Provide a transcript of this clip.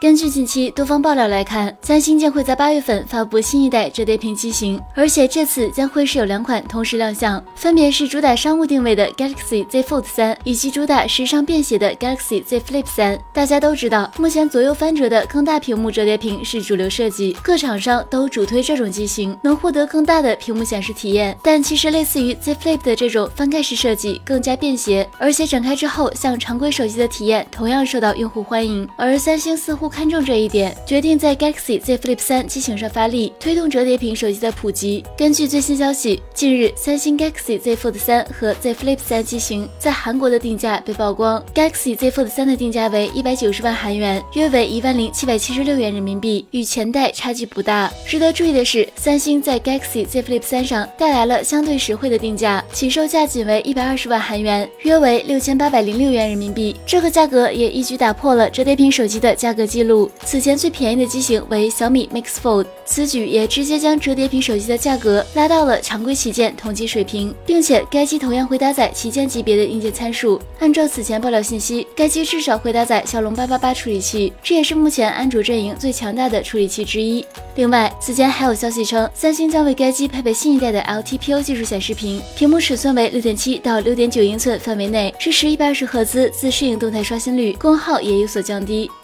根据近期多方爆料来看，三星将会在八月份发布新一代折叠屏机型，而且这次将会是有两款同时亮相，分别是主打商务定位的 Galaxy Z Fold 三，以及主打时尚便携的 Galaxy Z Flip 三。大家都知道，目前左右翻折的更大屏幕折叠屏是主流设计，各厂商都主推这种机型，能获得更大的屏幕显示体验。但其实类似于 Z Flip 的这种翻盖式设计更加便携，而且展开之后像常规手机的体验同样受到用户欢迎。而三星似乎。看中这一点，决定在 Galaxy Z Flip 3机型上发力，推动折叠屏手机的普及。根据最新消息，近日三星 Galaxy Z Fold 3和 Z Flip 3机型在韩国的定价被曝光，Galaxy Z Fold 3的定价为一百九十万韩元，约为一万零七百七十六元人民币，与前代差距不大。值得注意的是，三星在 Galaxy Z Flip 3上带来了相对实惠的定价，起售价仅为一百二十万韩元，约为六千八百零六元人民币。这个价格也一举打破了折叠屏手机的价格记录。此前最便宜的机型为小米 Mix Fold，此举也直接将折叠屏手机的价格拉到了常规旗舰同级水平，并且该机同样会搭载旗舰级别的硬件参数。按照此前爆料信息，该机至少会搭载骁龙八八八处理器，这也是目前安卓阵营最强大的处理器之一。另外，此前还有消息称，三星将为该机配备新一代的 LTPO 技术显示屏，屏幕尺寸为六点七到六点九英寸范围内，支持一百二十赫兹自适应动态刷新率，功耗也有所降低。